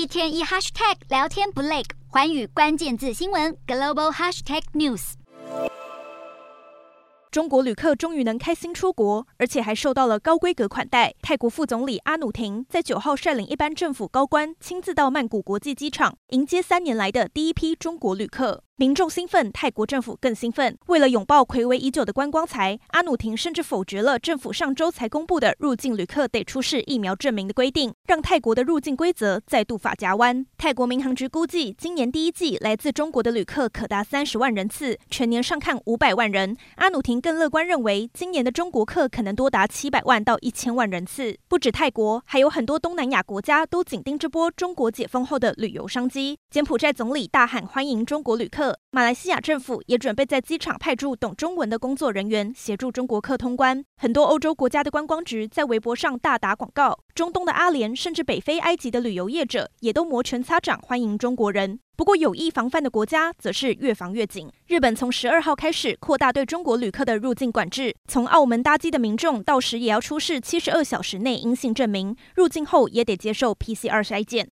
一天一 hashtag 聊天不累，环宇关键字新闻 global hashtag news。中国旅客终于能开心出国，而且还受到了高规格款待。泰国副总理阿努廷在九号率领一班政府高官亲自到曼谷国际机场迎接三年来的第一批中国旅客。民众兴奋，泰国政府更兴奋。为了拥抱睽违已久的观光财，阿努廷甚至否决了政府上周才公布的入境旅客得出示疫苗证明的规定，让泰国的入境规则再度发夹弯。泰国民航局估计，今年第一季来自中国的旅客可达三十万人次，全年上看五百万人。阿努廷更乐观认为，今年的中国客可能多达七百万到一千万人次。不止泰国，还有很多东南亚国家都紧盯这波中国解封后的旅游商机。柬埔寨总理大喊欢迎中国旅客马来西亚政府也准备在机场派驻懂中文的工作人员，协助中国客通关。很多欧洲国家的观光局在微博上大打广告，中东的阿联甚至北非埃及的旅游业者也都摩拳擦掌欢迎中国人。不过，有意防范的国家则是越防越紧。日本从十二号开始扩大对中国旅客的入境管制，从澳门搭机的民众到时也要出示七十二小时内阴性证明，入境后也得接受 PCR 筛检。